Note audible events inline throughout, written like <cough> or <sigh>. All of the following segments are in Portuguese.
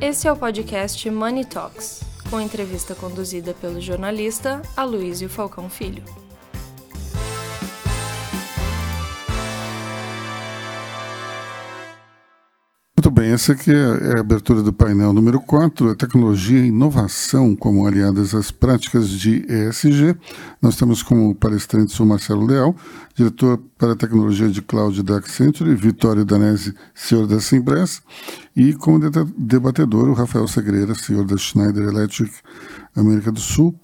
Esse é o podcast Money Talks, com entrevista conduzida pelo jornalista Aloysio Falcão Filho. Bem, essa aqui é a abertura do painel número 4, a tecnologia e inovação como aliadas às práticas de ESG. Nós temos como palestrantes o Marcelo Leal, diretor para tecnologia de cloud da Accenture, Vitório Danese, senhor da Simbress, e como debatedor o Rafael Segreira, senhor da Schneider Electric América do Sul.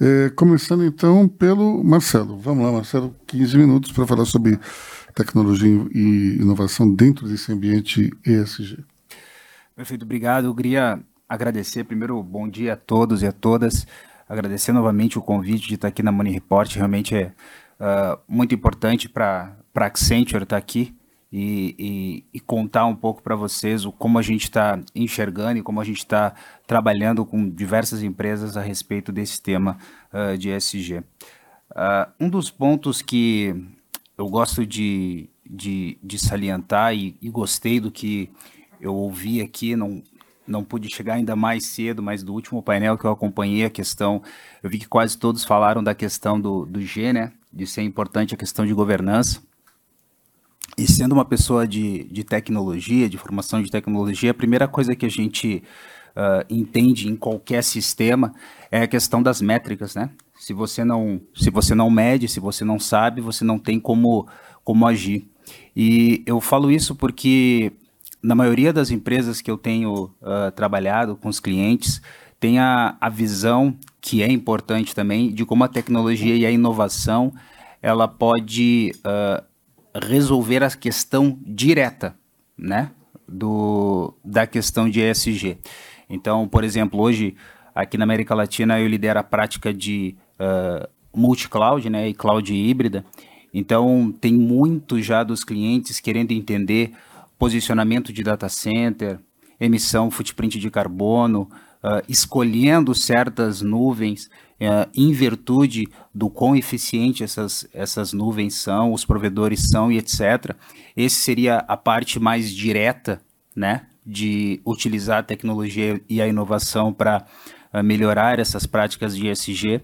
É, começando então pelo Marcelo. Vamos lá, Marcelo, 15 minutos para falar sobre tecnologia e inovação dentro desse ambiente ESG. Perfeito, obrigado. Eu queria agradecer, primeiro, bom dia a todos e a todas. Agradecer novamente o convite de estar aqui na Money Report. Realmente é uh, muito importante para a Accenture estar aqui e, e, e contar um pouco para vocês o, como a gente está enxergando e como a gente está trabalhando com diversas empresas a respeito desse tema uh, de ESG. Uh, um dos pontos que eu gosto de, de, de salientar e, e, gostei do que eu ouvi aqui, não, não pude chegar ainda mais cedo, mas do último painel que eu acompanhei a questão, eu vi que quase todos falaram da questão do, do G, né, de ser importante a questão de governança. E sendo uma pessoa de, de tecnologia, de formação de tecnologia, a primeira coisa que a gente uh, entende em qualquer sistema é a questão das métricas, né? Se você não, se você não mede, se você não sabe, você não tem como, como agir. E eu falo isso porque na maioria das empresas que eu tenho uh, trabalhado com os clientes, tem a, a visão que é importante também de como a tecnologia e a inovação ela pode uh, resolver a questão direta, né, do, da questão de ESG. Então, por exemplo, hoje aqui na América Latina eu lidero a prática de uh, multi-cloud né, e cloud híbrida. Então, tem muito já dos clientes querendo entender posicionamento de data center, emissão, footprint de carbono, uh, escolhendo certas nuvens uh, em virtude do quão eficiente essas, essas nuvens são, os provedores são e etc. Esse seria a parte mais direta né, de utilizar a tecnologia e a inovação para uh, melhorar essas práticas de ESG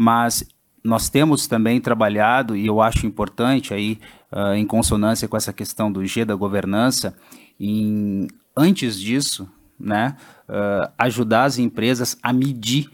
mas nós temos também trabalhado, e eu acho importante aí, uh, em consonância com essa questão do G da governança, em, antes disso, né, uh, ajudar as empresas a medir,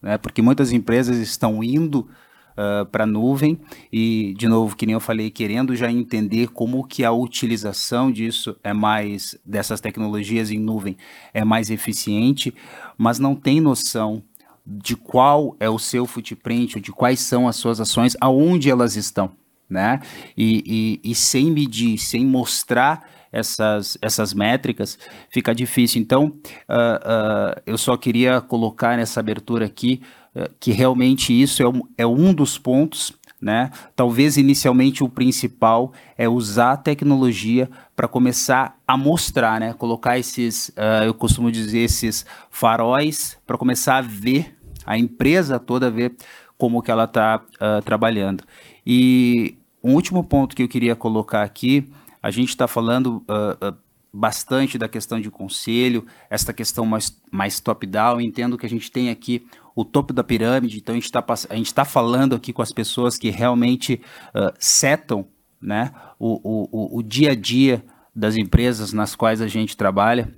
né, porque muitas empresas estão indo uh, para a nuvem e, de novo, que nem eu falei, querendo já entender como que a utilização disso é mais, dessas tecnologias em nuvem, é mais eficiente, mas não tem noção de qual é o seu footprint, de quais são as suas ações, aonde elas estão, né? E, e, e sem medir, sem mostrar essas, essas métricas, fica difícil. Então, uh, uh, eu só queria colocar nessa abertura aqui uh, que realmente isso é um, é um dos pontos né? Talvez inicialmente o principal é usar a tecnologia para começar a mostrar, né? Colocar esses, uh, eu costumo dizer, esses faróis para começar a ver a empresa toda ver como que ela está uh, ah, trabalhando. E um último ponto que eu queria colocar aqui, a gente está falando uh, bastante da questão de conselho, esta questão mais, mais top-down, entendo que a gente tem aqui o topo da pirâmide, então a gente está tá falando aqui com as pessoas que realmente uh, setam né, o, o, o dia a dia das empresas nas quais a gente trabalha.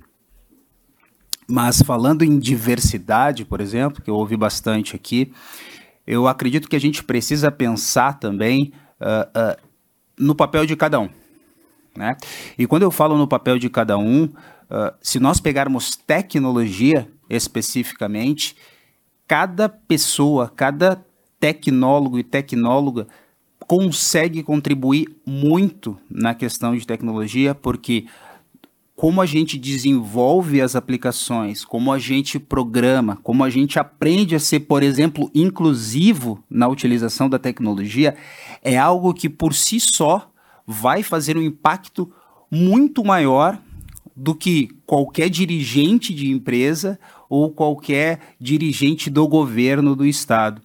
Mas falando em diversidade, por exemplo, que eu ouvi bastante aqui, eu acredito que a gente precisa pensar também uh, uh, no papel de cada um. Né? E quando eu falo no papel de cada um, uh, se nós pegarmos tecnologia especificamente, cada pessoa, cada tecnólogo e tecnóloga consegue contribuir muito na questão de tecnologia, porque como a gente desenvolve as aplicações, como a gente programa, como a gente aprende a ser, por exemplo, inclusivo na utilização da tecnologia, é algo que por si só vai fazer um impacto muito maior do que qualquer dirigente de empresa ou qualquer dirigente do governo do estado.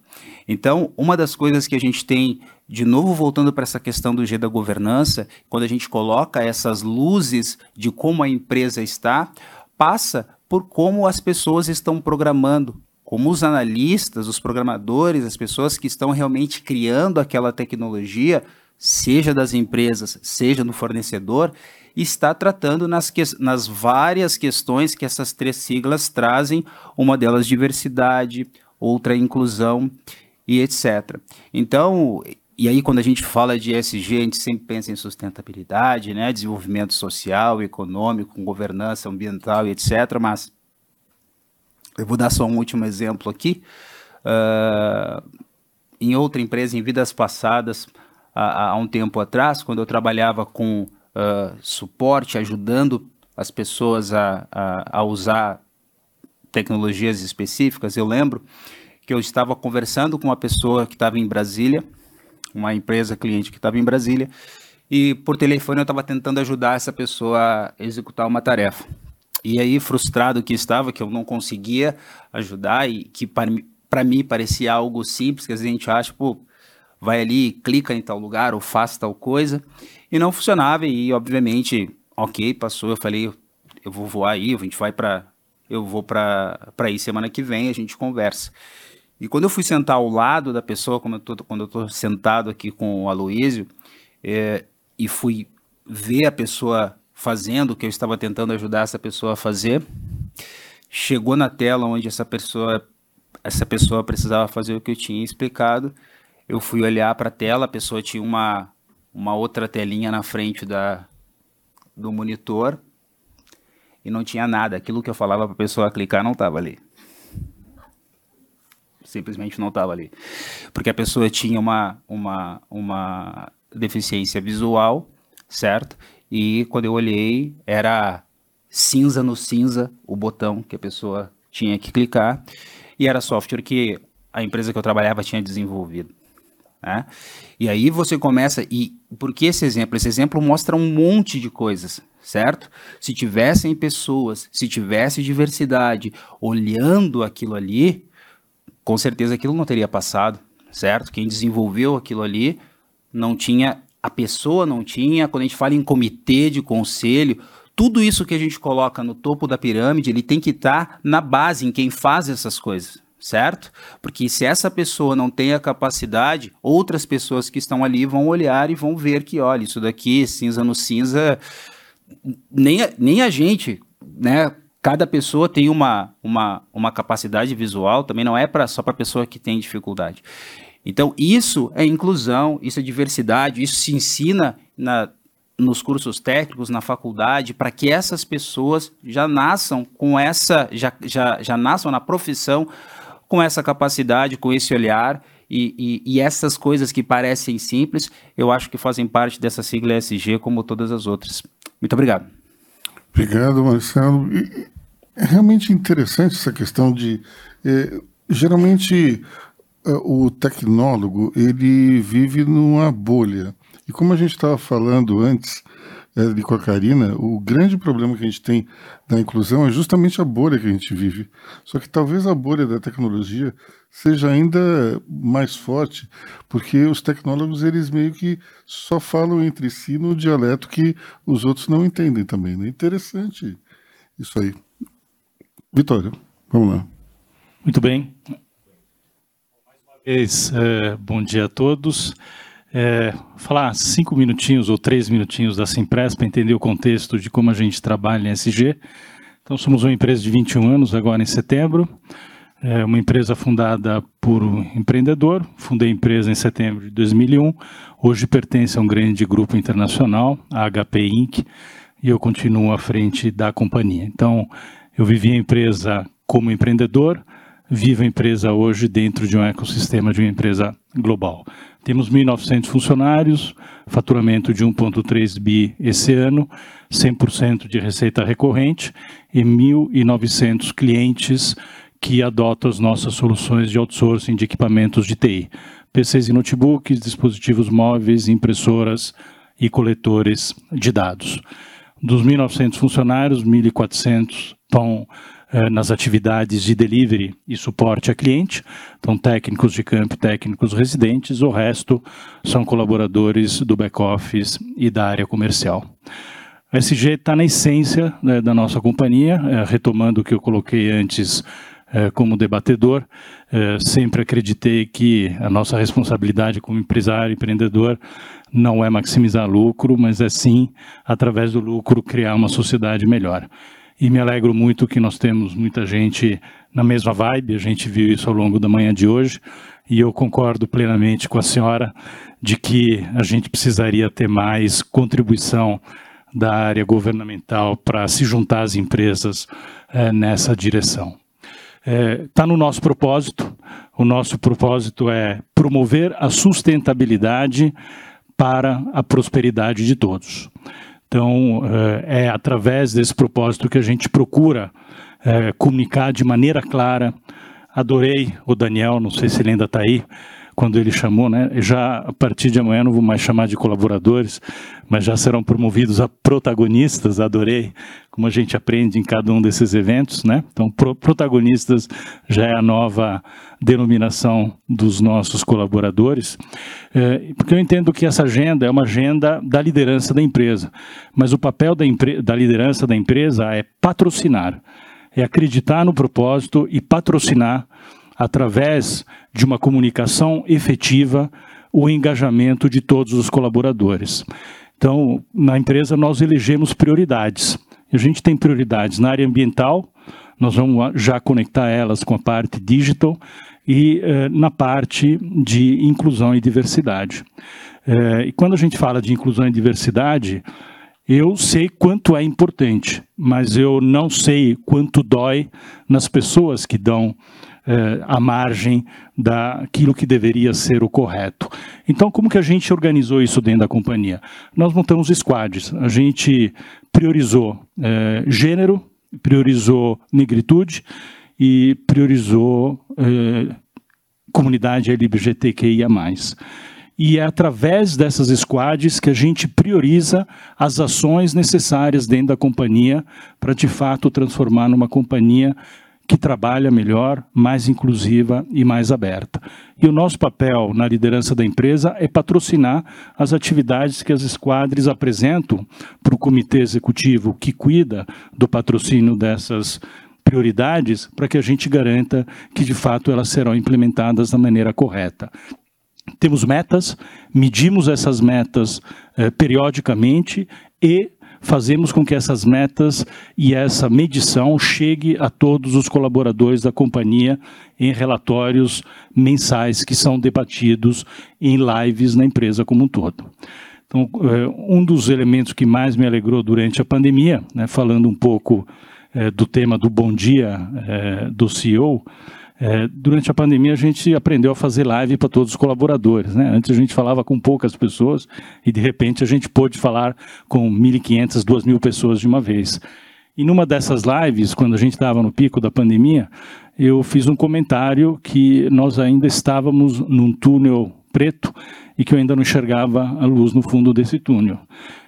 Então, uma das coisas que a gente tem de novo voltando para essa questão do G da governança, quando a gente coloca essas luzes de como a empresa está, passa por como as pessoas estão programando, como os analistas, os programadores, as pessoas que estão realmente criando aquela tecnologia, seja das empresas, seja no fornecedor, está tratando nas, que, nas várias questões que essas três siglas trazem, uma delas diversidade, outra inclusão e etc. Então, e aí quando a gente fala de ESG, a gente sempre pensa em sustentabilidade, né, desenvolvimento social, econômico, governança ambiental e etc. Mas eu vou dar só um último exemplo aqui. Uh, em outra empresa, em vidas passadas, há, há um tempo atrás, quando eu trabalhava com uh, suporte, ajudando as pessoas a, a, a usar tecnologias específicas. Eu lembro que eu estava conversando com uma pessoa que estava em Brasília, uma empresa cliente que estava em Brasília, e por telefone eu estava tentando ajudar essa pessoa a executar uma tarefa. E aí, frustrado que estava, que eu não conseguia ajudar e que para mim parecia algo simples, que a gente acha, pô, vai ali, clica em tal lugar ou faz tal coisa e não funcionava e obviamente, ok, passou, eu falei, eu vou voar aí, a gente vai para eu vou para aí semana que vem, a gente conversa. E quando eu fui sentar ao lado da pessoa, como eu tô, quando eu estou sentado aqui com o Aloísio, é, e fui ver a pessoa fazendo o que eu estava tentando ajudar essa pessoa a fazer, chegou na tela onde essa pessoa essa pessoa precisava fazer o que eu tinha explicado. Eu fui olhar para a tela, a pessoa tinha uma uma outra telinha na frente da, do monitor e não tinha nada. Aquilo que eu falava para a pessoa clicar não estava ali. Simplesmente não estava ali. Porque a pessoa tinha uma, uma, uma deficiência visual, certo? E quando eu olhei, era cinza no cinza o botão que a pessoa tinha que clicar. E era software que a empresa que eu trabalhava tinha desenvolvido. Né? E aí você começa, e por que esse exemplo? Esse exemplo mostra um monte de coisas, certo? Se tivessem pessoas, se tivesse diversidade olhando aquilo ali, com certeza aquilo não teria passado, certo? Quem desenvolveu aquilo ali não tinha, a pessoa não tinha, quando a gente fala em comitê de conselho, tudo isso que a gente coloca no topo da pirâmide, ele tem que estar tá na base, em quem faz essas coisas certo? Porque se essa pessoa não tem a capacidade, outras pessoas que estão ali vão olhar e vão ver que, olha, isso daqui, cinza no cinza, nem a, nem a gente, né? Cada pessoa tem uma, uma, uma capacidade visual, também não é pra, só para pessoa que tem dificuldade. Então, isso é inclusão, isso é diversidade, isso se ensina na, nos cursos técnicos, na faculdade, para que essas pessoas já nasçam com essa, já, já, já nasçam na profissão com essa capacidade, com esse olhar e, e, e, essas coisas que parecem simples, eu acho que fazem parte dessa sigla ESG como todas as outras. Muito obrigado. Obrigado, Marcelo. É realmente interessante essa questão de. É, geralmente, é, o tecnólogo ele vive numa bolha. E como a gente estava falando antes, ali com a Karina, o grande problema que a gente tem da inclusão é justamente a bolha que a gente vive. Só que talvez a bolha da tecnologia seja ainda mais forte, porque os tecnólogos eles meio que só falam entre si no dialeto que os outros não entendem também. Né? Interessante isso aí. Vitória, vamos lá. Muito bem. Mais uma vez, é, bom dia a todos é, falar cinco minutinhos ou três minutinhos da Simpress para entender o contexto de como a gente trabalha em SG. Então, somos uma empresa de 21 anos, agora em setembro. É uma empresa fundada por um empreendedor. Fundei a empresa em setembro de 2001. Hoje pertence a um grande grupo internacional, a HP Inc., e eu continuo à frente da companhia. Então, eu vivi a empresa como empreendedor, vivo a empresa hoje dentro de um ecossistema de uma empresa global. Temos 1.900 funcionários, faturamento de 1,3 bi esse ano, 100% de receita recorrente e 1.900 clientes que adotam as nossas soluções de outsourcing de equipamentos de TI. PCs e notebooks, dispositivos móveis, impressoras e coletores de dados. Dos 1.900 funcionários, 1.400 estão nas atividades de delivery e suporte a cliente, então técnicos de campo, técnicos residentes, o resto são colaboradores do back-office e da área comercial. A SG está na essência né, da nossa companhia, é, retomando o que eu coloquei antes é, como debatedor. É, sempre acreditei que a nossa responsabilidade como empresário, empreendedor, não é maximizar lucro, mas é sim, através do lucro, criar uma sociedade melhor. E me alegro muito que nós temos muita gente na mesma vibe, a gente viu isso ao longo da manhã de hoje, e eu concordo plenamente com a senhora de que a gente precisaria ter mais contribuição da área governamental para se juntar às empresas é, nessa direção. Está é, tá no nosso propósito. O nosso propósito é promover a sustentabilidade para a prosperidade de todos. Então, é, é através desse propósito que a gente procura é, comunicar de maneira clara. Adorei o Daniel, não sei se ele ainda está aí, quando ele chamou, né? Já a partir de amanhã não vou mais chamar de colaboradores, mas já serão promovidos a protagonistas. Adorei como a gente aprende em cada um desses eventos, né? Então, pro, protagonistas já é a nova denominação dos nossos colaboradores, é, porque eu entendo que essa agenda é uma agenda da liderança da empresa, mas o papel da, da liderança da empresa é patrocinar, é acreditar no propósito e patrocinar através de uma comunicação efetiva, o engajamento de todos os colaboradores. Então, na empresa, nós elegemos prioridades. A gente tem prioridades na área ambiental, nós vamos já conectar elas com a parte digital e eh, na parte de inclusão e diversidade. Eh, e quando a gente fala de inclusão e diversidade, eu sei quanto é importante, mas eu não sei quanto dói nas pessoas que dão eh, à margem daquilo que deveria ser o correto. Então, como que a gente organizou isso dentro da companhia? Nós montamos squads. A gente priorizou eh, gênero, priorizou negritude e priorizou eh, comunidade LGBTQIA+. E é através dessas squads que a gente prioriza as ações necessárias dentro da companhia para, de fato, transformar numa companhia que trabalha melhor, mais inclusiva e mais aberta. E o nosso papel na liderança da empresa é patrocinar as atividades que as esquadres apresentam para o comitê executivo que cuida do patrocínio dessas prioridades, para que a gente garanta que de fato elas serão implementadas da maneira correta. Temos metas, medimos essas metas eh, periodicamente e fazemos com que essas metas e essa medição chegue a todos os colaboradores da companhia em relatórios mensais que são debatidos em lives na empresa como um todo. Então, é, um dos elementos que mais me alegrou durante a pandemia, né, falando um pouco é, do tema do bom dia é, do CEO, é, durante a pandemia, a gente aprendeu a fazer live para todos os colaboradores. Né? Antes a gente falava com poucas pessoas e, de repente, a gente pôde falar com 1.500, 2.000 pessoas de uma vez. E numa dessas lives, quando a gente estava no pico da pandemia, eu fiz um comentário que nós ainda estávamos num túnel preto e que eu ainda não enxergava a luz no fundo desse túnel.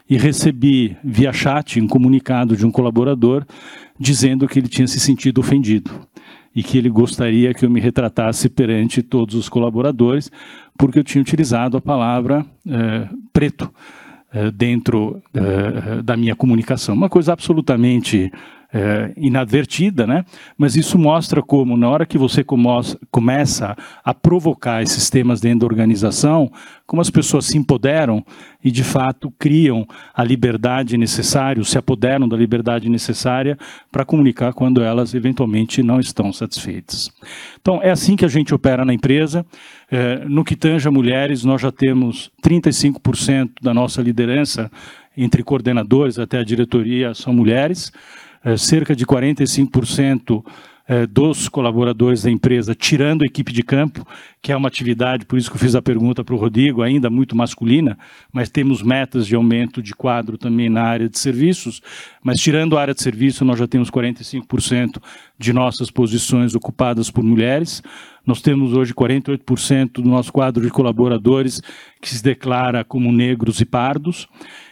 E recebi via chat um comunicado de um colaborador dizendo que ele tinha se sentido ofendido e que ele gostaria que eu me retratasse perante todos os colaboradores, porque eu tinha utilizado a palavra é, preto é, dentro é, da minha comunicação. Uma coisa absolutamente é, inadvertida, né? mas isso mostra como, na hora que você começa a provocar esses temas dentro da organização, como as pessoas se empoderam e, de fato, criam a liberdade necessária, se apoderam da liberdade necessária para comunicar quando elas, eventualmente, não estão satisfeitas. Então, é assim que a gente opera na empresa. É, no que tange a mulheres, nós já temos 35% da nossa liderança, entre coordenadores até a diretoria, são mulheres cerca de 45% é, dos colaboradores da empresa, tirando a equipe de campo, que é uma atividade, por isso que eu fiz a pergunta para o Rodrigo, ainda muito masculina, mas temos metas de aumento de quadro também na área de serviços, mas tirando a área de serviço, nós já temos 45% de nossas posições ocupadas por mulheres. Nós temos hoje 48% do nosso quadro de colaboradores que se declara como negros e pardos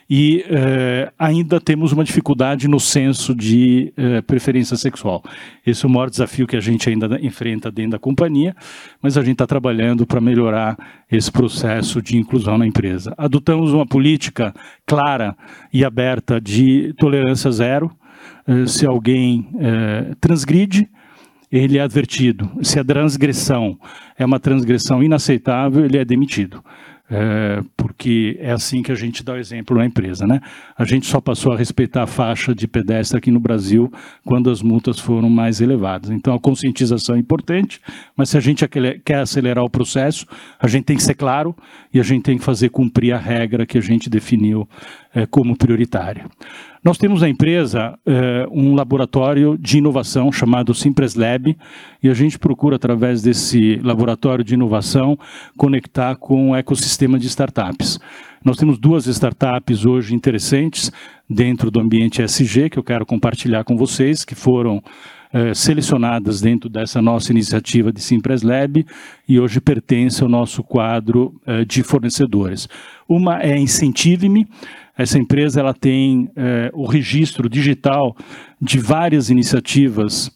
e eh, ainda temos uma dificuldade no senso de eh, preferência sexual. Esse é o maior desafio que a gente ainda enfrenta dentro da companhia, mas a gente está trabalhando para melhorar esse processo de inclusão na empresa. Adotamos uma política clara e aberta de tolerância zero. Eh, se alguém transgride, ele é advertido. Se a transgressão é uma transgressão inaceitável, ele é demitido é, porque é assim que a gente dá o exemplo na empresa. Né? A gente só passou a respeitar a faixa de pedestre aqui no Brasil quando as multas foram mais elevadas. Então a conscientização é importante, mas se a gente quer acelerar o processo, a gente tem que ser claro e a gente tem que fazer cumprir a regra que a gente definiu como prioritária. Nós temos na empresa é, um laboratório de inovação chamado Simpres Lab e a gente procura, através desse laboratório de inovação, conectar com o ecossistema de startups. Nós temos duas startups hoje interessantes dentro do ambiente SG que eu quero compartilhar com vocês, que foram é, selecionadas dentro dessa nossa iniciativa de Simpres Lab e hoje pertence ao nosso quadro é, de fornecedores. Uma é Incentive-me, essa empresa ela tem é, o registro digital de várias iniciativas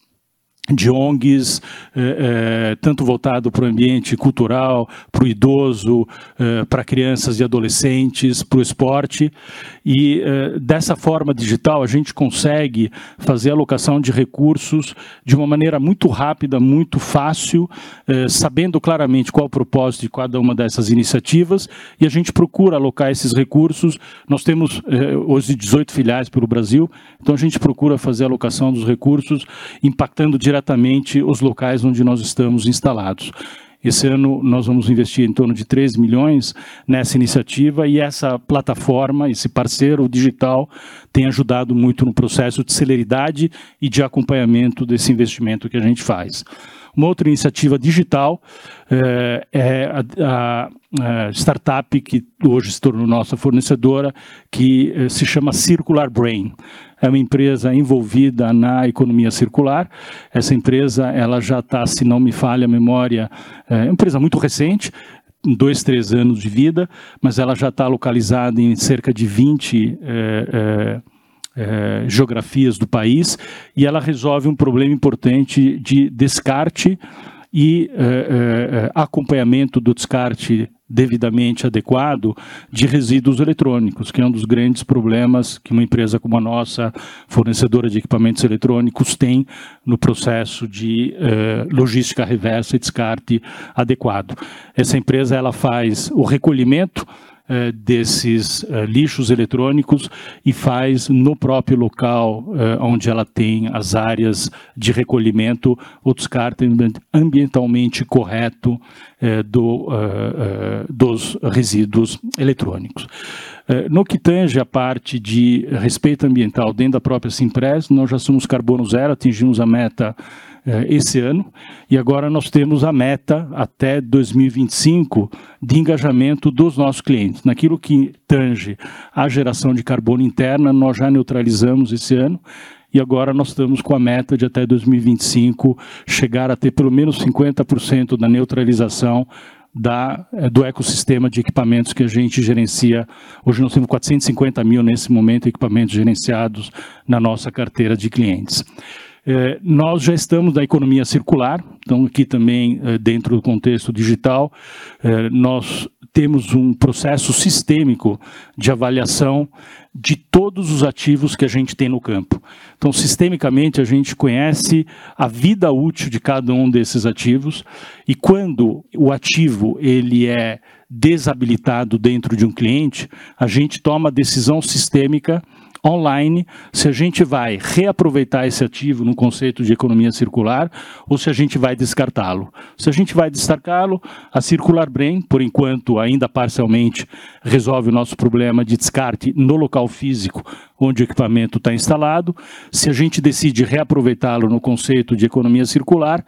de ONGs, eh, eh, tanto voltado para o ambiente cultural, para o idoso, eh, para crianças e adolescentes, para o esporte. E dessa forma digital a gente consegue fazer alocação de recursos de uma maneira muito rápida, muito fácil, sabendo claramente qual o propósito de cada uma dessas iniciativas e a gente procura alocar esses recursos. Nós temos hoje 18 filiais pelo Brasil, então a gente procura fazer a alocação dos recursos impactando diretamente diretamente os locais onde nós estamos instalados. Esse ano nós vamos investir em torno de 3 milhões nessa iniciativa e essa plataforma, esse parceiro digital, tem ajudado muito no processo de celeridade e de acompanhamento desse investimento que a gente faz. Uma outra iniciativa digital é, é a, a, a, startup que hoje se tornou nossa fornecedora, que é, se chama Circular Brain é uma empresa envolvida na economia circular. Essa empresa ela já está, se não me falha a memória, é uma empresa muito recente, dois, três anos de vida, mas ela já está localizada em cerca de 20 é, é, é, geografias do país e ela resolve um problema importante de descarte e é, é, acompanhamento do descarte devidamente adequado de resíduos eletrônicos, que é um dos grandes problemas que uma empresa como a nossa, fornecedora de equipamentos eletrônicos, tem no processo de eh, logística reversa e descarte adequado. Essa empresa ela faz o recolhimento eh, desses eh, lixos eletrônicos e faz no próprio local eh, onde ela tem as áreas de recolhimento o descarte ambientalmente correto do, dos resíduos eletrônicos. No que tange a parte de respeito ambiental dentro da própria Simpress, nós já somos carbono zero, atingimos a meta esse ano, e agora nós temos a meta até 2025 de engajamento dos nossos clientes. Naquilo que tange a geração de carbono interna, nós já neutralizamos esse ano, e agora nós estamos com a meta de até 2025 chegar a ter pelo menos 50% da neutralização da, eh, do ecossistema de equipamentos que a gente gerencia. Hoje nós temos 450 mil nesse momento equipamentos gerenciados na nossa carteira de clientes. É, nós já estamos na economia circular, então aqui também é, dentro do contexto digital, é, nós temos um processo sistêmico de avaliação de todos os ativos que a gente tem no campo. Então, sistemicamente, a gente conhece a vida útil de cada um desses ativos e quando o ativo ele é desabilitado dentro de um cliente, a gente toma a decisão sistêmica online se a gente vai reaproveitar esse ativo no conceito de economia circular ou se a gente vai descartá-lo. Se a gente vai descartá-lo, a Circular Brain, por enquanto ainda parcialmente, resolve o nosso problema de descarte no local físico onde o equipamento está instalado. Se a gente decide reaproveitá-lo no conceito de economia circular,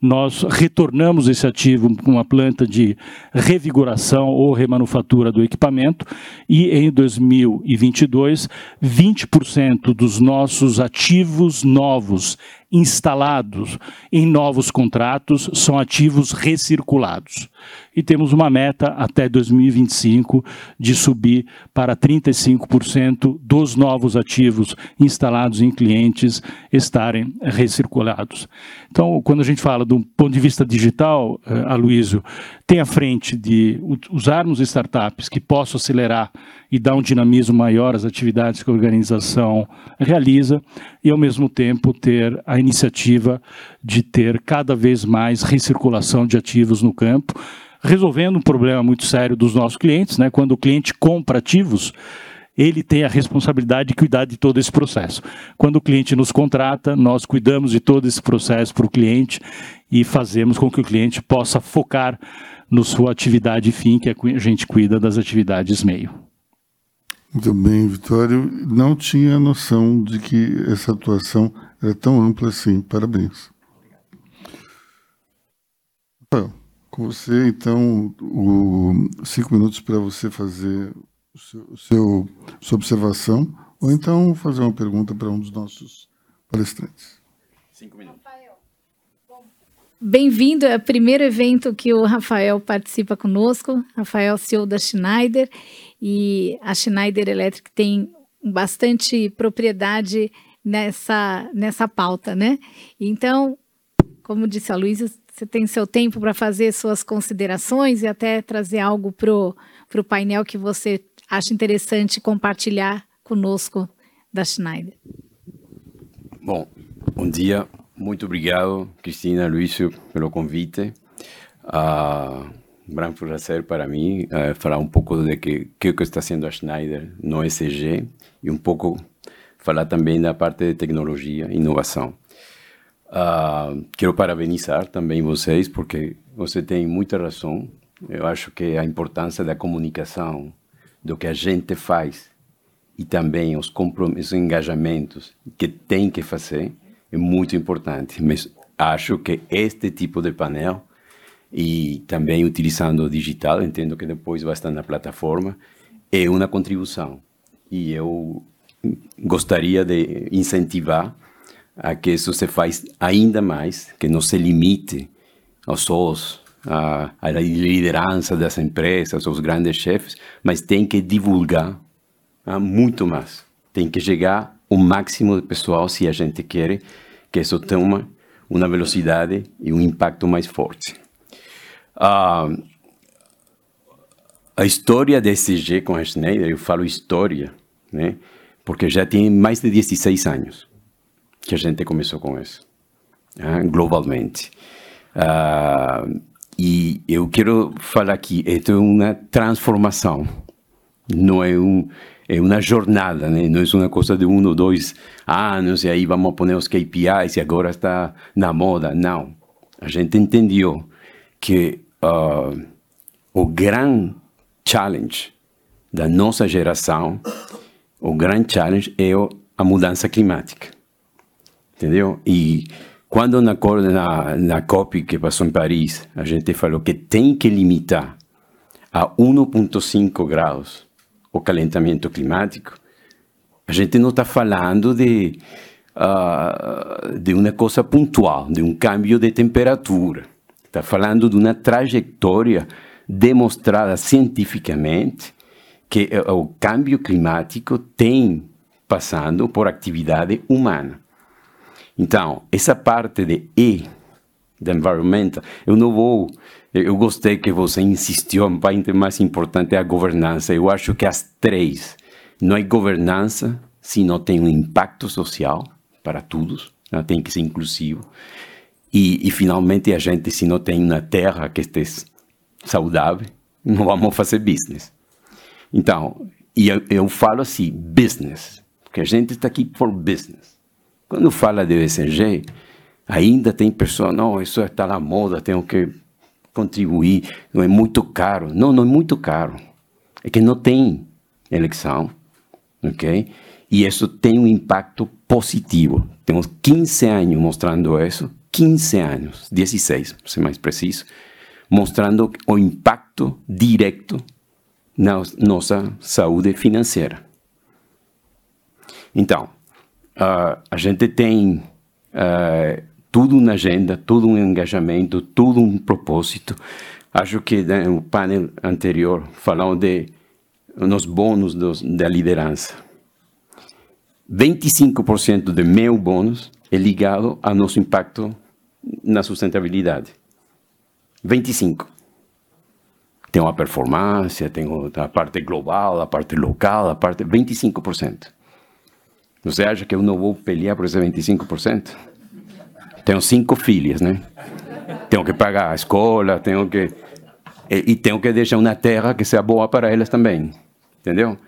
nós retornamos esse ativo com uma planta de revigoração ou remanufatura do equipamento e em 2022, 20% dos nossos ativos novos instalados em novos contratos são ativos recirculados. E temos uma meta até 2025 de subir para 35% dos novos ativos instalados em clientes estarem recirculados. Então, quando a gente fala do ponto de vista digital, eh, Aloysio, tem à frente de usarmos startups que possam acelerar e dar um dinamismo maior às atividades que a organização realiza e, ao mesmo tempo, ter a iniciativa de ter cada vez mais recirculação de ativos no campo, resolvendo um problema muito sério dos nossos clientes, né? Quando o cliente compra ativos, ele tem a responsabilidade de cuidar de todo esse processo. Quando o cliente nos contrata, nós cuidamos de todo esse processo para o cliente e fazemos com que o cliente possa focar na sua atividade fim, que a gente cuida das atividades meio. Muito bem, Vitório. Não tinha noção de que essa atuação era tão ampla assim. Parabéns. Rafael, com você, então, o, cinco minutos para você fazer o seu, o seu, sua observação, ou então fazer uma pergunta para um dos nossos palestrantes. Cinco minutos. Bem-vindo, é o primeiro evento que o Rafael participa conosco. Rafael, CEO da Schneider e a Schneider Electric tem bastante propriedade nessa, nessa pauta, né? Então, como disse a Luísa, você tem seu tempo para fazer suas considerações e até trazer algo para o painel que você acha interessante compartilhar conosco da Schneider. Bom, bom dia. Muito obrigado, Cristina, Luísio, pelo convite. Uh, gran prazer para mim uh, falar um pouco de que que, está sendo a Schneider no ESG e um pouco falar também da parte de tecnologia e inovação. Uh, quero parabenizar também vocês porque você tem muita razão. Eu acho que a importância da comunicação, do que a gente faz e também os compromissos, engajamentos que tem que fazer é muito importante. Mas acho que este tipo de painel e também utilizando o digital, entendo que depois vai estar na plataforma, é uma contribuição. E eu gostaria de incentivar a que isso se faz ainda mais, que não se limite aos sós, à, à liderança das empresas, aos grandes chefes, mas tem que divulgar ah, muito mais. Tem que chegar o máximo de pessoal se a gente quer que isso tenha uma, uma velocidade e um impacto mais forte. Ah, a história da SG com a Schneider, eu falo história, né? Porque já tem mais de 16 anos que a gente começou com isso, né? globalmente. Ah, e eu quero falar aqui, é uma transformação, não é um é uma jornada, né? não é uma coisa de um ou dois anos e aí vamos pôr os KPIs e agora está na moda. Não. A gente entendeu que uh, o grande challenge da nossa geração, o grande challenge é a mudança climática. Entendeu? E quando na, na, na COP que passou em Paris, a gente falou que tem que limitar a 1,5 graus o calentamento climático, a gente não está falando de, uh, de uma coisa pontual, de um câmbio de temperatura. Está falando de uma trajetória demonstrada cientificamente que o câmbio climático tem passando por atividade humana. Então, essa parte de E, da environmental, eu não vou. Eu gostei que você insistiu, a parte mais importante é a governança. Eu acho que as três. Não é governança se não tem um impacto social para todos, né? tem que ser inclusivo. E, e, finalmente a gente, se não tem uma terra que esteja saudável, não vamos fazer business. Então, e eu, eu falo assim, business, porque a gente está aqui por business. Quando fala de ESG, ainda tem pessoas, não, isso está na moda, tenho que contribuir, não é muito caro. Não, não é muito caro. É que não tem eleição, ok? E isso tem um impacto positivo. Temos 15 anos mostrando isso 15 anos, 16, para ser mais preciso, mostrando o impacto direto na nossa saúde financeira. Então, uh, a gente tem uh, tudo na agenda, todo um engajamento, todo um propósito. Acho que no painel anterior falaram de nos bônus dos, da liderança. 25% do meu bônus é ligado ao nosso impacto na sustentabilidade. 25%. Tem uma performance, tem a parte global, a parte local, a parte 25%. Você acha que eu não vou pelear por esse 25%? Tenho cinco filhas, né? Tenho que pagar a escola, tenho que e, e tenho que deixar uma terra que seja boa para elas também, entendeu?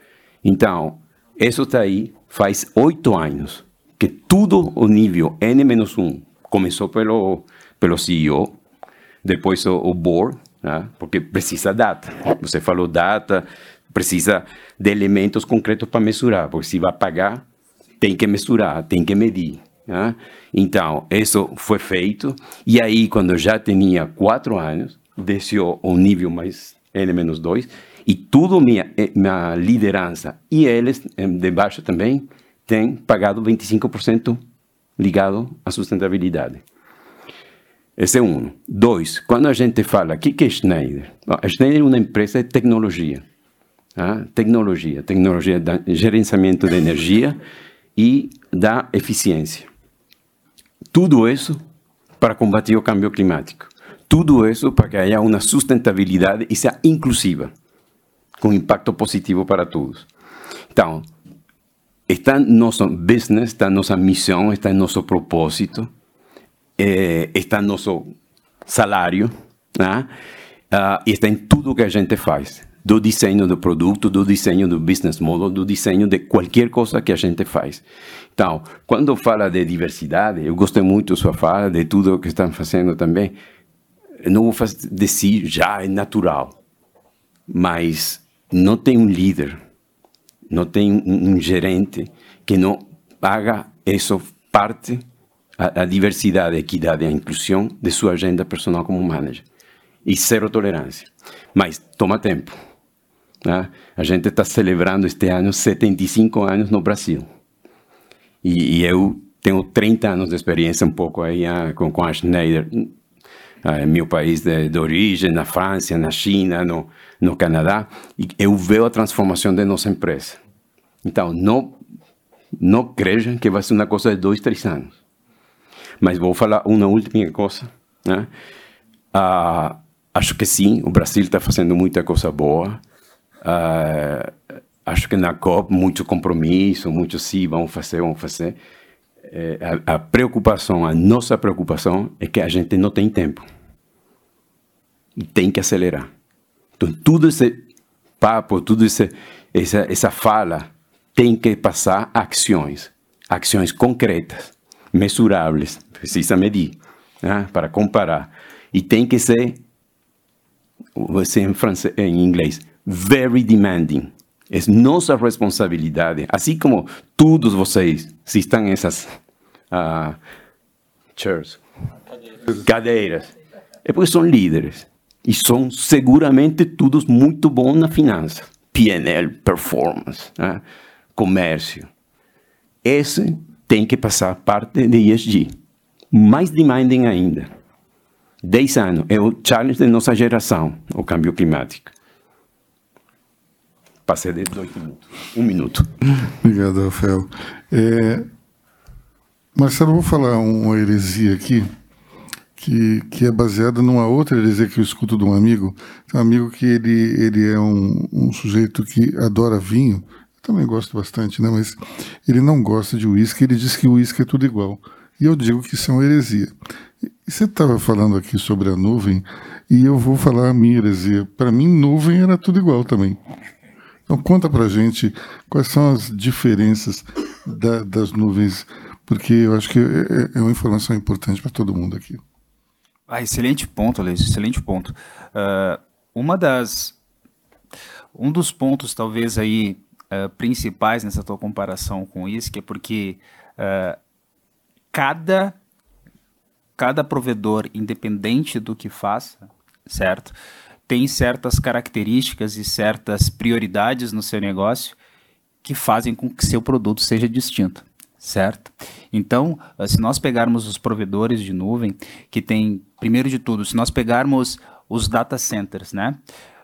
Então, isso está aí faz oito anos que tudo o nível N-1 começou pelo pelo CEO, depois o, o board, né? porque precisa data. Você falou data, precisa de elementos concretos para mensurar, porque se vai pagar, tem que mensurar, tem que medir. Né? Então, isso foi feito, e aí, quando já tinha quatro anos, desceu um nível mais N-2, e tudo minha, eh, minha liderança e eles eh, de baixo também têm pagado 25% ligado à sustentabilidade. Esse é um. Dois, quando a gente fala, o que, que é Schneider? A Schneider é uma empresa de tecnologia. Ah, tecnologia, tecnologia de gerenciamento de energia e da eficiência. Tudo isso para combater o câmbio climático. Tudo isso para que haja uma sustentabilidade e seja inclusiva, com impacto positivo para todos. Então, está em nosso business, está em nossa missão, está em nosso propósito eh, está no nosso salário, né? uh, e está em tudo que a gente faz. Do desenho do produto, do desenho do business model, do desenho de qualquer coisa que a gente faz. Então, quando fala de diversidade, eu gostei muito da sua fala, de tudo que estão fazendo também. não vou fazer, dizer já é natural, mas não tem um líder, não tem um, um gerente que não haga isso parte a, a diversidade, a equidade a inclusão de sua agenda personal como manager. E zero tolerância. Mas toma tempo. Né? A gente está celebrando este ano 75 anos no Brasil. E, e, eu tenho 30 anos de experiência um pouco aí uh, com, com a Schneider, uh, meu país de, de, origem, na França, na China, no, no Canadá, e eu vejo a transformação de nossa empresa. Então, não, não crejam que vai ser uma coisa de dois, três anos. Mas vou falar uma última coisa. Né? Ah, acho que sim, o Brasil está fazendo muita coisa boa. Ah, acho que na COP, muito compromisso, muito sim, vamos fazer, vamos fazer. É, a, a, preocupação, a nossa preocupação é que a gente não tem tempo. Tem que acelerar. Então, tudo esse papo, tudo esse, essa, essa fala tem que passar ações. Ações concretas, mesuráveis, precisa medir né, para comparar. E tem que ser, ser em, francês, em inglês, very demanding. É nossa responsabilidade, assim como todos vocês, se estão nessas uh, chairs, cadeiras. é porque são líderes. E são seguramente todos muito bons na finança. PNL, performance, né? comércio. Esse tem que passar parte de ESG mais demanding ainda. 10 anos é o challenge da nossa geração, o câmbio climático. Passei de 18 minutos. Um minuto. Obrigado, Rafael. É, Marcelo, vou falar uma heresia aqui, que, que é baseada numa outra heresia que eu escuto de um amigo. Um amigo que ele, ele é um, um sujeito que adora vinho, eu também gosto bastante, né? mas ele não gosta de uísque, ele diz que o uísque é tudo igual. E eu digo que isso é uma heresia. Você estava falando aqui sobre a nuvem, e eu vou falar a minha heresia. Para mim, nuvem era tudo igual também. Então, conta para gente quais são as diferenças da, das nuvens, porque eu acho que é, é, é uma informação importante para todo mundo aqui. Ah, excelente ponto, Alex, excelente ponto. Uh, uma das, um dos pontos, talvez, aí, uh, principais nessa tua comparação com isso, que é porque uh, cada cada provedor, independente do que faça, certo? Tem certas características e certas prioridades no seu negócio que fazem com que seu produto seja distinto, certo? Então, uh, se nós pegarmos os provedores de nuvem, que tem, primeiro de tudo, se nós pegarmos os data centers, né?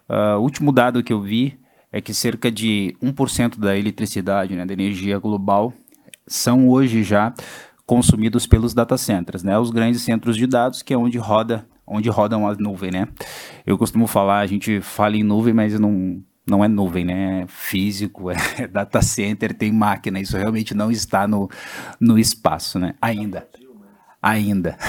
Uh, o último dado que eu vi é que cerca de 1% da eletricidade, né, da energia global, são hoje já consumidos pelos data centers, né? Os grandes centros de dados, que é onde roda, onde rodam as nuvens, né? Eu costumo falar, a gente fala em nuvem, mas não não é nuvem, né? É físico, <laughs> é data center, tem máquina. Isso realmente não está no, no espaço, né? Ainda. Ainda. <laughs>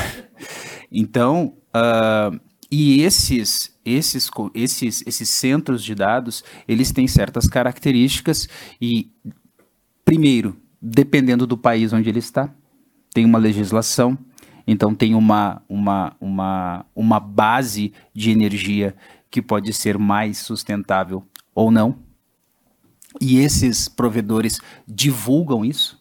Então, uh, e esses, esses, esses, esses centros de dados, eles têm certas características e, primeiro, dependendo do país onde ele está, tem uma legislação, então tem uma, uma, uma, uma base de energia que pode ser mais sustentável ou não. E esses provedores divulgam isso,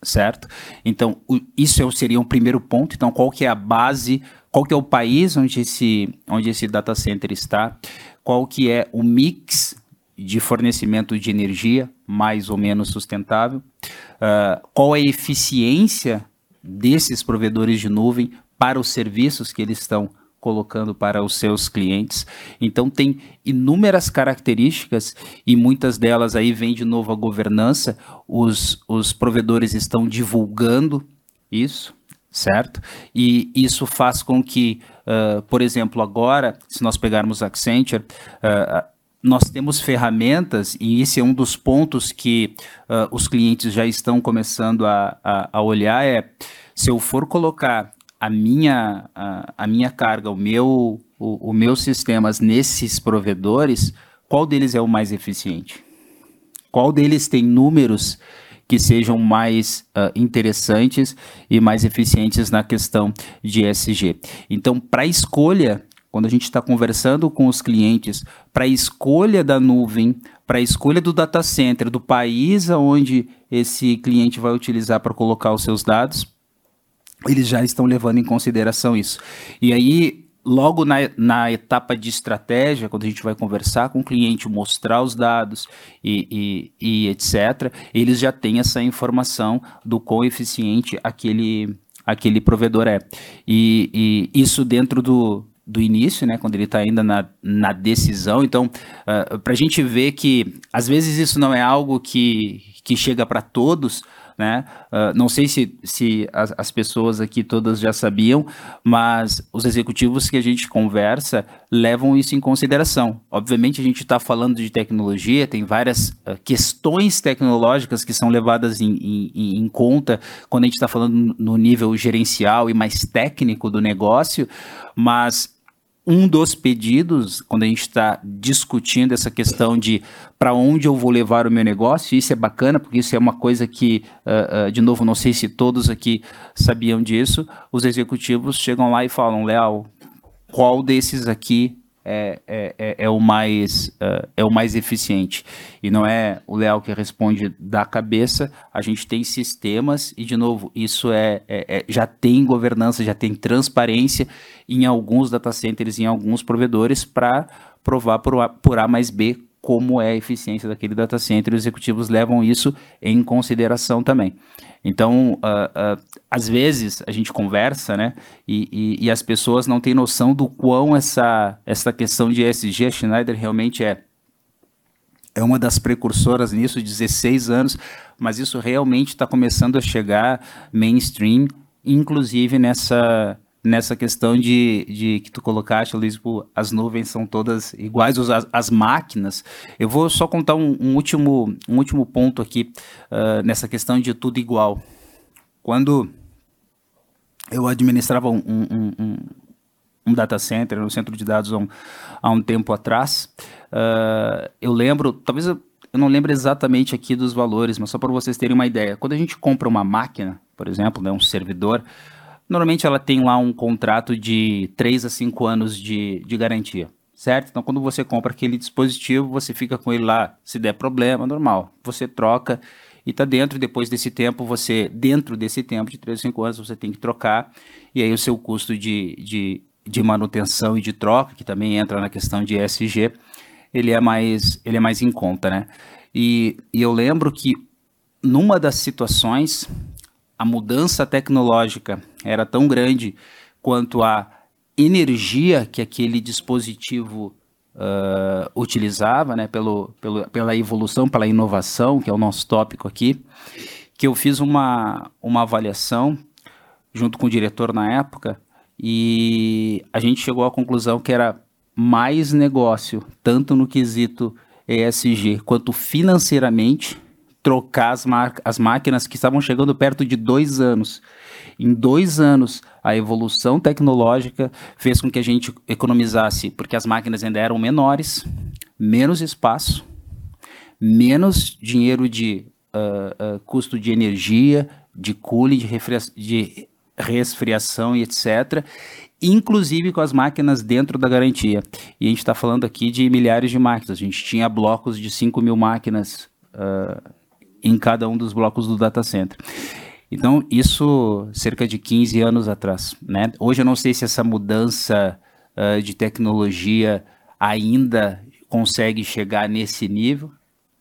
certo? Então, o, isso é seria um primeiro ponto. Então, qual que é a base, qual que é o país onde esse, onde esse data center está, qual que é o mix de fornecimento de energia mais ou menos sustentável, uh, qual é a eficiência desses provedores de nuvem para os serviços que eles estão colocando para os seus clientes. Então tem inúmeras características e muitas delas aí vem de novo a governança. Os, os provedores estão divulgando isso, certo? E isso faz com que, uh, por exemplo, agora, se nós pegarmos Accenture, uh, nós temos ferramentas, e esse é um dos pontos que uh, os clientes já estão começando a, a, a, olhar, é se eu for colocar a minha, a, a minha carga, o meu, o, o meus sistemas nesses provedores, qual deles é o mais eficiente? Qual deles tem números que sejam mais uh, interessantes e mais eficientes na questão de SG? Então, para escolha quando a gente está conversando com os clientes para a escolha da nuvem, para a escolha do data center, do país onde esse cliente vai utilizar para colocar os seus dados, eles já estão levando em consideração isso. E aí, logo na, na etapa de estratégia, quando a gente vai conversar com o cliente, mostrar os dados e, e, e etc., eles já têm essa informação do quão eficiente aquele, aquele provedor é. E, e isso dentro do, do início, né, quando ele está ainda na, na decisão. Então, uh, ah, para a gente ver que às vezes isso não é algo que, que chega para todos, né? Uh, não sei se, se as, as, pessoas aqui todas já sabiam, mas os executivos que a gente conversa levam isso em consideração. Obviamente, a gente está falando de tecnologia, tem várias uh, questões tecnológicas que são levadas em, em, em conta quando a gente está falando no nível gerencial e mais técnico do negócio, mas um dos pedidos, quando a gente está discutindo essa questão de para onde eu vou levar o meu negócio, isso é bacana, porque isso é uma coisa que, uh, uh, de novo, não sei se todos aqui sabiam disso, os executivos chegam lá e falam, Leal, qual desses aqui é, é, é, é, o mais, uh, é o mais eficiente. E não é o Leal que responde da cabeça, a gente tem sistemas, e de novo, isso é, é, é já tem governança, já tem transparência em alguns data centers, em alguns provedores, para provar por a, por a mais B como é a eficiência daquele data center, e os executivos levam isso em consideração também. Então, uh, uh, às vezes a gente conversa, né, e, e, e, as pessoas não têm noção do quão essa, essa questão de ESG, a Schneider realmente é, é uma das precursoras nisso, 16 anos, mas isso realmente está começando a chegar mainstream, inclusive nessa, nessa questão de, de que tu colocaste, Luiz, as nuvens são todas iguais, as, as máquinas. Eu vou só contar um, um último, um último ponto aqui uh, nessa questão de tudo igual. Quando eu administrava um, um, um, um data center, um centro de dados há um, há um tempo atrás, uh, eu lembro, talvez eu, eu não lembro exatamente aqui dos valores, mas só para vocês terem uma ideia. Quando a gente compra uma máquina, por exemplo, né, um servidor, Normalmente ela tem lá um contrato de 3 a 5 anos de, de garantia, certo? Então quando você compra aquele dispositivo, você fica com ele lá, se der problema, normal. Você troca e está dentro, depois desse tempo, você, dentro desse tempo de 3 a 5 anos, você tem que trocar, e aí o seu custo de, de, de manutenção e de troca, que também entra na questão de ESG, ele é mais, ele é mais em conta, né? E, e eu lembro que numa das situações a mudança tecnológica era tão grande quanto a energia que aquele dispositivo uh, utilizava, né, pelo, pelo, pela evolução, pela inovação, que é o nosso tópico aqui, que eu fiz uma, uma avaliação junto com o diretor na época e a gente chegou à conclusão que era mais negócio, tanto no quesito ESG quanto financeiramente, trocar as, as máquinas que estavam chegando perto de dois anos. Em dois anos, a evolução tecnológica fez com que a gente economizasse, porque as máquinas ainda eram menores, menos espaço, menos dinheiro de uh, uh, custo de energia, de cooling, de, de resfriação e etc inclusive com as máquinas dentro da garantia. E a gente está falando aqui de milhares de máquinas. A gente tinha blocos de 5 mil máquinas uh, em cada um dos blocos do data center. Então, isso cerca de 15 anos atrás. Né? Hoje eu não sei se essa mudança uh, de tecnologia ainda consegue chegar nesse nível,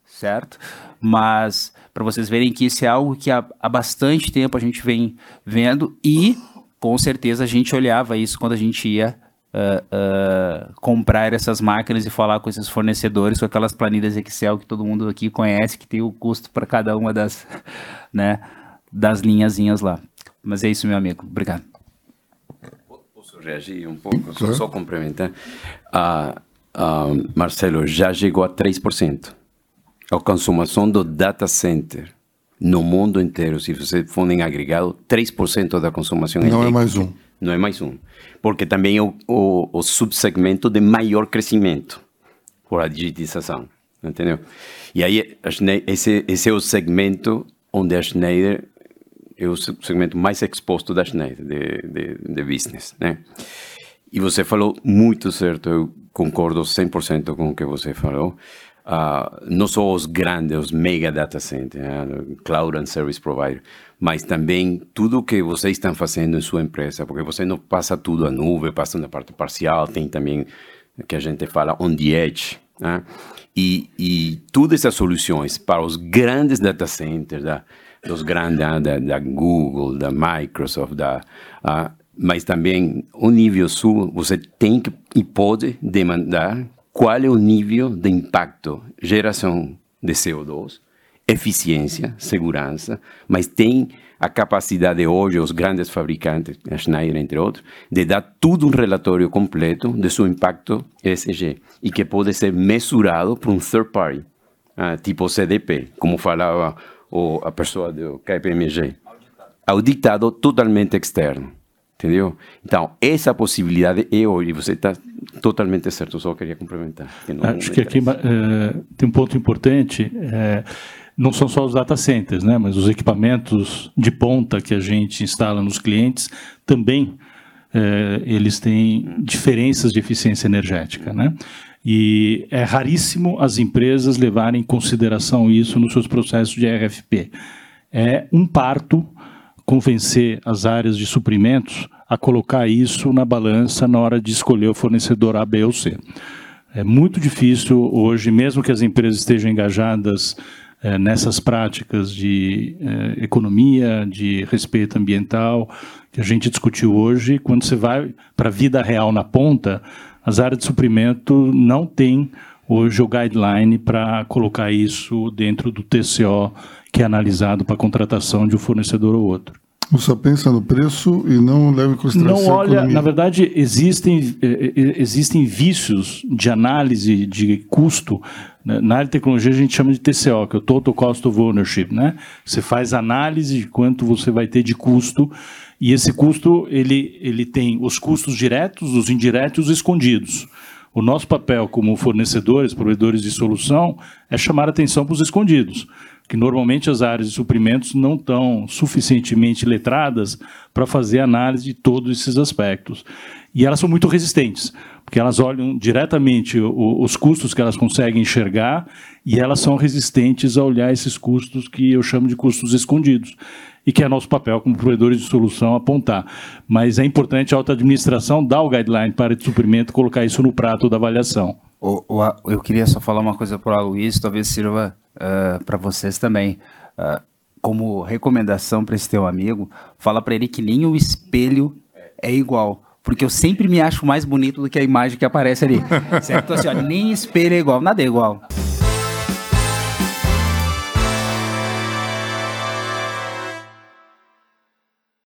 certo? Mas para vocês verem que isso é algo que há, há bastante tempo a gente vem vendo e com certeza a gente olhava isso quando a gente ia uh, uh, comprar essas máquinas e falar com esses fornecedores, com aquelas planilhas Excel que todo mundo aqui conhece, que tem o custo para cada uma das, <laughs> né, das linhazinhas lá. Mas é isso, meu amigo. Obrigado. Posso reagir um pouco? Só, só complementar. Uh, uh, Marcelo, já chegou a 3%. A consumação do data center no mundo inteiro, se você for em agregado, 3% da consumação Não é mais um. Não é mais um. Porque também é o, o, o subsegmento de maior crescimento por a digitização. Entendeu? E aí, esse, esse é o segmento onde a Schneider é o segmento mais exposto da Schneider, de, de, de business, né? E você falou muito certo, eu concordo 100% com o que você falou uh, não só os grandes, os mega data centers, uh, cloud and service provider, mas também tudo que vocês estão fazendo em sua empresa, porque você não passa tudo à nuvem, passa na parte parcial, tem também que a gente fala on the edge, né? e, e todas essas soluções para os grandes data centers, da, dos grandes da, da Google, da Microsoft, da uh, mas também o nível sul, você tem que e pode demandar qual é o nível de impacto, geração de CO2, eficiência, segurança, mas tem a capacidade hoje, os grandes fabricantes, a Schneider, entre outros, de dar tudo um relatório completo de seu impacto ESG e que pode ser mesurado por um third party, uh, tipo CDP, como falava o, a pessoa do KPMG. Auditado. Totalmente externo. Entendeu? Então, essa possibilidade é hoje, você está totalmente certo, só queria complementar. Que Acho que aqui é, tem um ponto importante, é, não são só os data centers, né, mas os equipamentos de ponta que a gente instala nos clientes também é, eles têm diferenças de eficiência energética, né? E é raríssimo as empresas levarem em consideração isso nos seus processos de RFP. É um parto convencer as áreas de suprimentos a colocar isso na balança na hora de escolher o fornecedor A, B ou C. É muito difícil hoje, mesmo que as empresas estejam engajadas é, nessas práticas de é, economia, de respeito ambiental, que a gente discutiu hoje, quando você vai para a vida real na ponta, as áreas de suprimento não têm hoje o guideline para colocar isso dentro do TCO que é analisado para a contratação de um fornecedor ou outro. Você só pensa no preço e não leva em consideração não olha, a economia. Na verdade, existem, eh, existem vícios de análise de custo. Na área de tecnologia, a gente chama de TCO, que é o Total Cost of Ownership. Né? Você faz análise de quanto você vai ter de custo, e esse custo ele, ele tem os custos diretos, os indiretos os escondidos. O nosso papel como fornecedores, provedores de solução, é chamar atenção para os escondidos que normalmente as áreas de suprimentos não estão suficientemente letradas para fazer análise de todos esses aspectos. E elas são muito resistentes, porque elas olham diretamente o, os custos que elas conseguem enxergar e elas são resistentes a olhar esses custos que eu chamo de custos escondidos e que é nosso papel como provedores de solução apontar. Mas é importante a alta administração dar o guideline para de suprimento colocar isso no prato da avaliação. Eu queria só falar uma coisa para o Luiz, talvez sirva uh, para vocês também. Uh, como recomendação para esse teu amigo, fala para ele que nem o espelho é igual. Porque eu sempre me acho mais bonito do que a imagem que aparece ali. <laughs> certo? Assim, ó, nem espelho é igual, nada é igual.